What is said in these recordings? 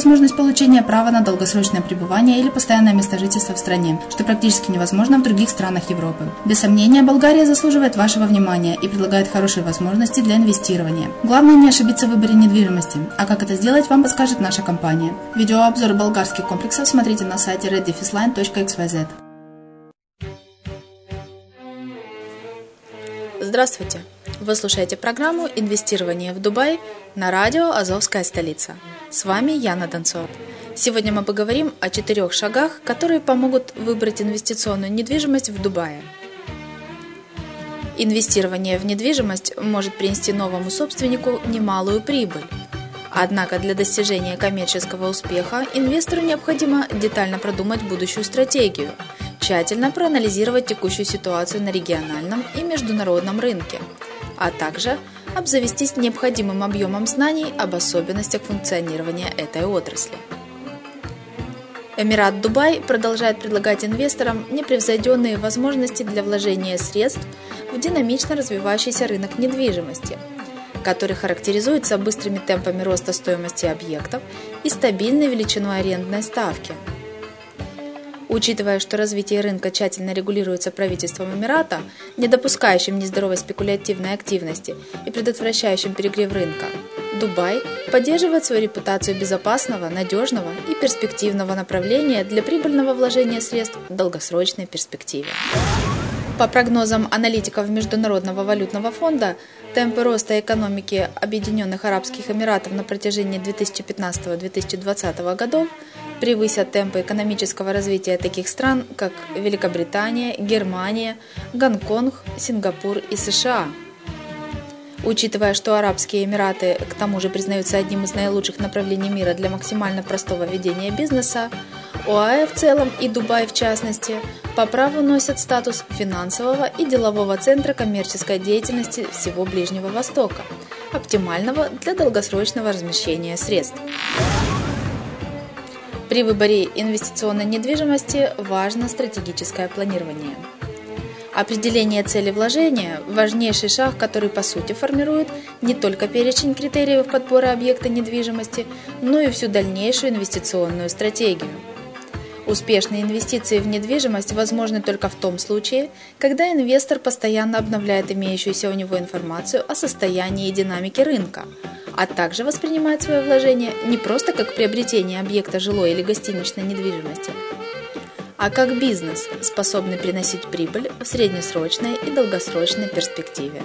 возможность получения права на долгосрочное пребывание или постоянное место жительства в стране, что практически невозможно в других странах Европы. Без сомнения, Болгария заслуживает вашего внимания и предлагает хорошие возможности для инвестирования. Главное не ошибиться в выборе недвижимости, а как это сделать, вам подскажет наша компания. Видеообзор болгарских комплексов смотрите на сайте reddefisline.xyz. Здравствуйте! Вы слушаете программу «Инвестирование в Дубай» на радио «Азовская столица». С вами Яна Донцова. Сегодня мы поговорим о четырех шагах, которые помогут выбрать инвестиционную недвижимость в Дубае. Инвестирование в недвижимость может принести новому собственнику немалую прибыль. Однако для достижения коммерческого успеха инвестору необходимо детально продумать будущую стратегию, тщательно проанализировать текущую ситуацию на региональном и международном рынке, а также обзавестись необходимым объемом знаний об особенностях функционирования этой отрасли. Эмират Дубай продолжает предлагать инвесторам непревзойденные возможности для вложения средств в динамично развивающийся рынок недвижимости, который характеризуется быстрыми темпами роста стоимости объектов и стабильной величиной арендной ставки – Учитывая, что развитие рынка тщательно регулируется правительством Эмирата, не допускающим нездоровой спекулятивной активности и предотвращающим перегрев рынка, Дубай поддерживает свою репутацию безопасного, надежного и перспективного направления для прибыльного вложения средств в долгосрочной перспективе. По прогнозам аналитиков Международного валютного фонда, темпы роста экономики Объединенных Арабских Эмиратов на протяжении 2015-2020 годов – превысят темпы экономического развития таких стран, как Великобритания, Германия, Гонконг, Сингапур и США. Учитывая, что Арабские Эмираты к тому же признаются одним из наилучших направлений мира для максимально простого ведения бизнеса, ОАЭ в целом и Дубай в частности по праву носят статус финансового и делового центра коммерческой деятельности всего Ближнего Востока, оптимального для долгосрочного размещения средств. При выборе инвестиционной недвижимости важно стратегическое планирование. Определение цели вложения – важнейший шаг, который по сути формирует не только перечень критериев подбора объекта недвижимости, но и всю дальнейшую инвестиционную стратегию. Успешные инвестиции в недвижимость возможны только в том случае, когда инвестор постоянно обновляет имеющуюся у него информацию о состоянии и динамике рынка – а также воспринимает свое вложение не просто как приобретение объекта жилой или гостиничной недвижимости, а как бизнес, способный приносить прибыль в среднесрочной и долгосрочной перспективе.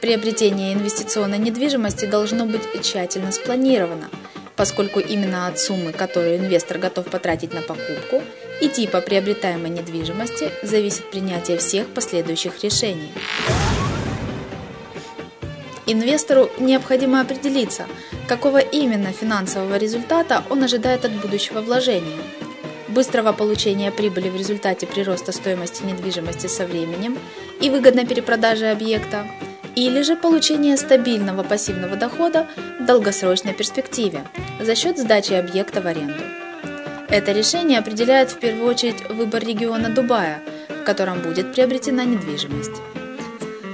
Приобретение инвестиционной недвижимости должно быть тщательно спланировано, поскольку именно от суммы, которую инвестор готов потратить на покупку, и типа приобретаемой недвижимости зависит принятие всех последующих решений. Инвестору необходимо определиться, какого именно финансового результата он ожидает от будущего вложения. Быстрого получения прибыли в результате прироста стоимости недвижимости со временем и выгодной перепродажи объекта, или же получения стабильного пассивного дохода в долгосрочной перспективе за счет сдачи объекта в аренду. Это решение определяет в первую очередь выбор региона Дубая, в котором будет приобретена недвижимость.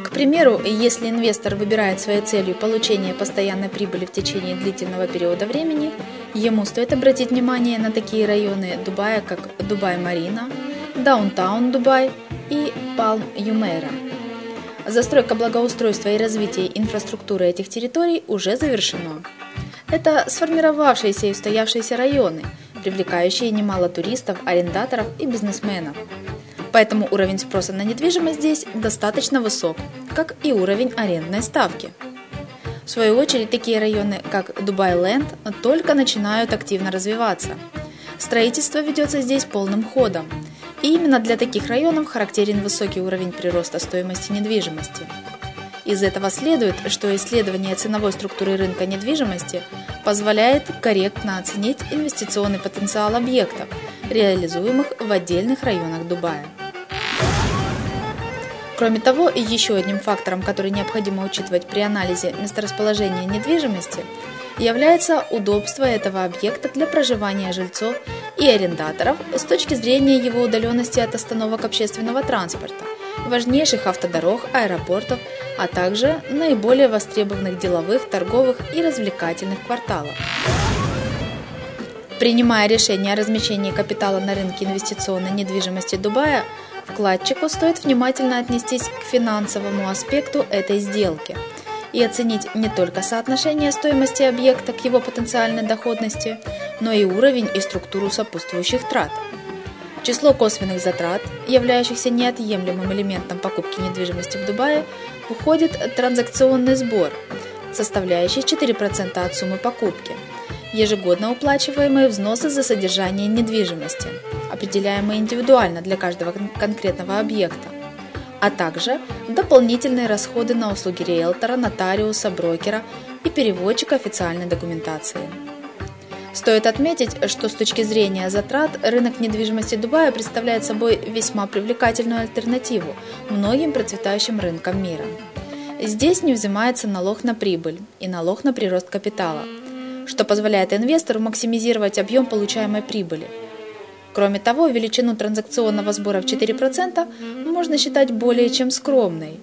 К примеру, если инвестор выбирает своей целью получение постоянной прибыли в течение длительного периода времени, ему стоит обратить внимание на такие районы Дубая, как Дубай-Марина, Даунтаун Дубай и Палм Юмейра. Застройка благоустройства и развитие инфраструктуры этих территорий уже завершено. Это сформировавшиеся и устоявшиеся районы, привлекающие немало туристов, арендаторов и бизнесменов. Поэтому уровень спроса на недвижимость здесь достаточно высок, как и уровень арендной ставки. В свою очередь, такие районы, как Дубай-Ленд, только начинают активно развиваться. Строительство ведется здесь полным ходом, и именно для таких районов характерен высокий уровень прироста стоимости недвижимости. Из этого следует, что исследование ценовой структуры рынка недвижимости позволяет корректно оценить инвестиционный потенциал объектов, реализуемых в отдельных районах Дубая. Кроме того, еще одним фактором, который необходимо учитывать при анализе месторасположения недвижимости, является удобство этого объекта для проживания жильцов и арендаторов с точки зрения его удаленности от остановок общественного транспорта, важнейших автодорог, аэропортов, а также наиболее востребованных деловых, торговых и развлекательных кварталов. Принимая решение о размещении капитала на рынке инвестиционной недвижимости Дубая, вкладчику стоит внимательно отнестись к финансовому аспекту этой сделки и оценить не только соотношение стоимости объекта к его потенциальной доходности, но и уровень и структуру сопутствующих трат. Число косвенных затрат, являющихся неотъемлемым элементом покупки недвижимости в Дубае, входит транзакционный сбор, составляющий 4% от суммы покупки – ежегодно уплачиваемые взносы за содержание недвижимости, определяемые индивидуально для каждого конкретного объекта, а также дополнительные расходы на услуги риэлтора, нотариуса, брокера и переводчика официальной документации. Стоит отметить, что с точки зрения затрат рынок недвижимости Дубая представляет собой весьма привлекательную альтернативу многим процветающим рынкам мира. Здесь не взимается налог на прибыль и налог на прирост капитала – что позволяет инвестору максимизировать объем получаемой прибыли. Кроме того, величину транзакционного сбора в 4% можно считать более чем скромной.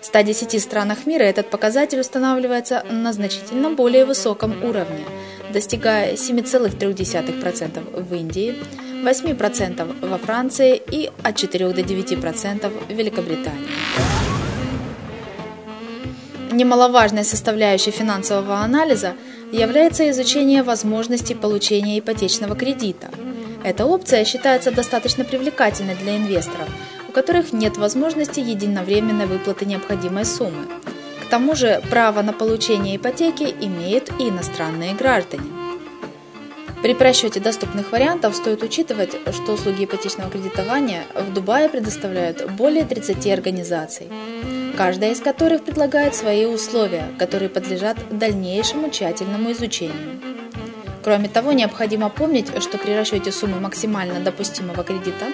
В 110 странах мира этот показатель устанавливается на значительно более высоком уровне, достигая 7,3% в Индии, 8% во Франции и от 4 до 9% в Великобритании. Немаловажной составляющей финансового анализа является изучение возможностей получения ипотечного кредита. Эта опция считается достаточно привлекательной для инвесторов, у которых нет возможности единовременной выплаты необходимой суммы. К тому же право на получение ипотеки имеют и иностранные граждане. При просчете доступных вариантов стоит учитывать, что услуги ипотечного кредитования в Дубае предоставляют более 30 организаций каждая из которых предлагает свои условия, которые подлежат дальнейшему тщательному изучению. Кроме того, необходимо помнить, что при расчете суммы максимально допустимого кредита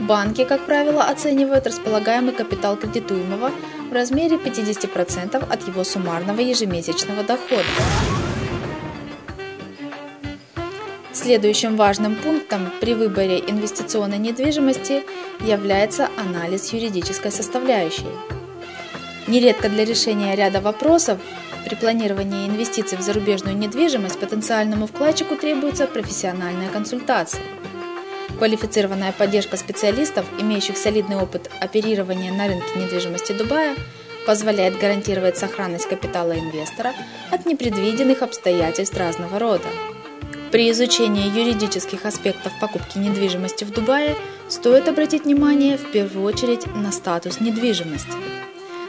банки, как правило, оценивают располагаемый капитал кредитуемого в размере 50% от его суммарного ежемесячного дохода. Следующим важным пунктом при выборе инвестиционной недвижимости является анализ юридической составляющей. Нередко для решения ряда вопросов при планировании инвестиций в зарубежную недвижимость потенциальному вкладчику требуется профессиональная консультация. Квалифицированная поддержка специалистов, имеющих солидный опыт оперирования на рынке недвижимости Дубая, позволяет гарантировать сохранность капитала инвестора от непредвиденных обстоятельств разного рода. При изучении юридических аспектов покупки недвижимости в Дубае стоит обратить внимание в первую очередь на статус недвижимости.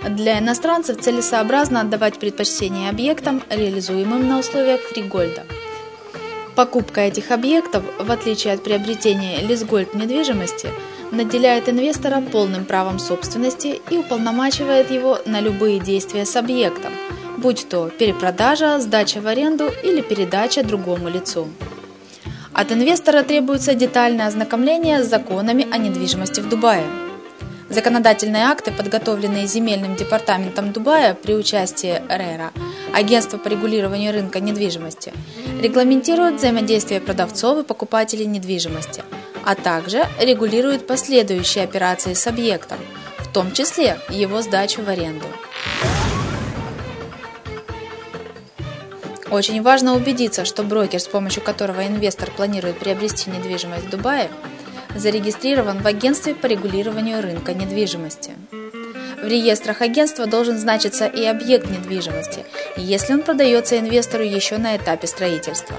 Для иностранцев целесообразно отдавать предпочтение объектам, реализуемым на условиях фригольда. Покупка этих объектов, в отличие от приобретения лизгольд недвижимости, наделяет инвестора полным правом собственности и уполномачивает его на любые действия с объектом, будь то перепродажа, сдача в аренду или передача другому лицу. От инвестора требуется детальное ознакомление с законами о недвижимости в Дубае. Законодательные акты, подготовленные земельным департаментом Дубая при участии РЭРА, Агентства по регулированию рынка недвижимости, регламентируют взаимодействие продавцов и покупателей недвижимости, а также регулируют последующие операции с объектом, в том числе его сдачу в аренду. Очень важно убедиться, что брокер, с помощью которого инвестор планирует приобрести недвижимость в Дубае, зарегистрирован в агентстве по регулированию рынка недвижимости. В реестрах агентства должен значиться и объект недвижимости, если он продается инвестору еще на этапе строительства.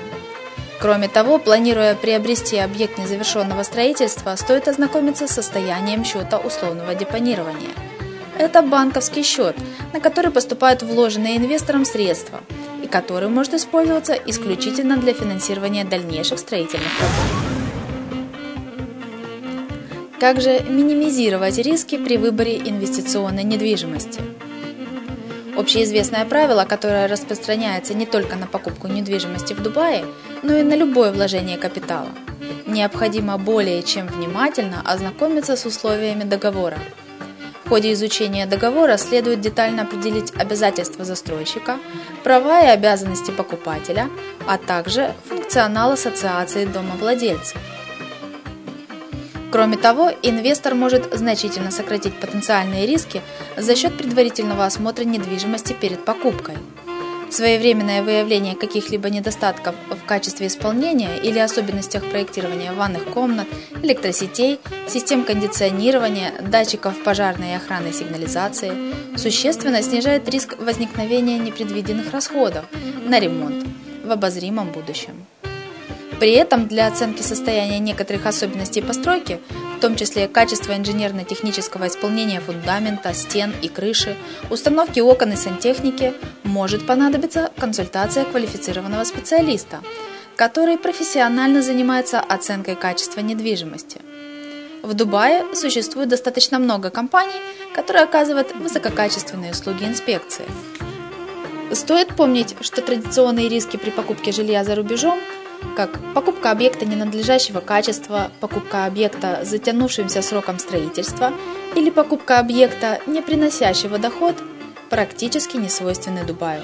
Кроме того, планируя приобрести объект незавершенного строительства, стоит ознакомиться с состоянием счета условного депонирования. Это банковский счет, на который поступают вложенные инвестором средства – который может использоваться исключительно для финансирования дальнейших строительных работ. Как же минимизировать риски при выборе инвестиционной недвижимости? Общеизвестное правило, которое распространяется не только на покупку недвижимости в Дубае, но и на любое вложение капитала. Необходимо более чем внимательно ознакомиться с условиями договора, в ходе изучения договора следует детально определить обязательства застройщика, права и обязанности покупателя, а также функционал ассоциации домовладельцев. Кроме того, инвестор может значительно сократить потенциальные риски за счет предварительного осмотра недвижимости перед покупкой – Своевременное выявление каких-либо недостатков в качестве исполнения или особенностях проектирования ванных комнат, электросетей, систем кондиционирования, датчиков пожарной и охранной сигнализации существенно снижает риск возникновения непредвиденных расходов на ремонт в обозримом будущем. При этом для оценки состояния некоторых особенностей постройки в том числе качество инженерно-технического исполнения фундамента, стен и крыши, установки окон и сантехники, может понадобиться консультация квалифицированного специалиста, который профессионально занимается оценкой качества недвижимости. В Дубае существует достаточно много компаний, которые оказывают высококачественные услуги инспекции. Стоит помнить, что традиционные риски при покупке жилья за рубежом – как покупка объекта ненадлежащего качества, покупка объекта с затянувшимся сроком строительства или покупка объекта, не приносящего доход, практически не свойственны Дубаю.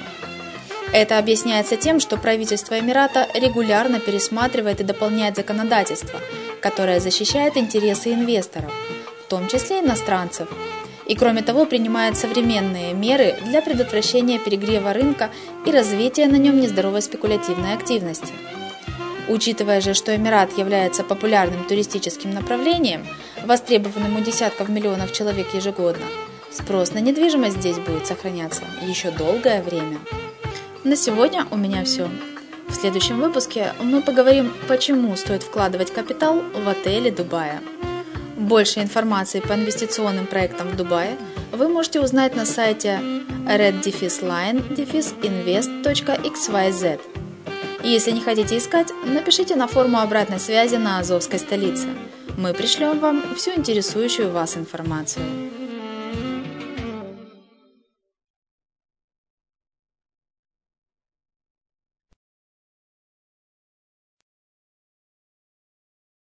Это объясняется тем, что правительство Эмирата регулярно пересматривает и дополняет законодательство, которое защищает интересы инвесторов, в том числе иностранцев, и кроме того принимает современные меры для предотвращения перегрева рынка и развития на нем нездоровой спекулятивной активности. Учитывая же, что Эмират является популярным туристическим направлением, востребованным у десятков миллионов человек ежегодно, спрос на недвижимость здесь будет сохраняться еще долгое время. На сегодня у меня все. В следующем выпуске мы поговорим, почему стоит вкладывать капитал в отели Дубая. Больше информации по инвестиционным проектам в Дубае вы можете узнать на сайте red-line-invest.xyz. Если не хотите искать, напишите на форму обратной связи на Азовской столице. Мы пришлем вам всю интересующую вас информацию.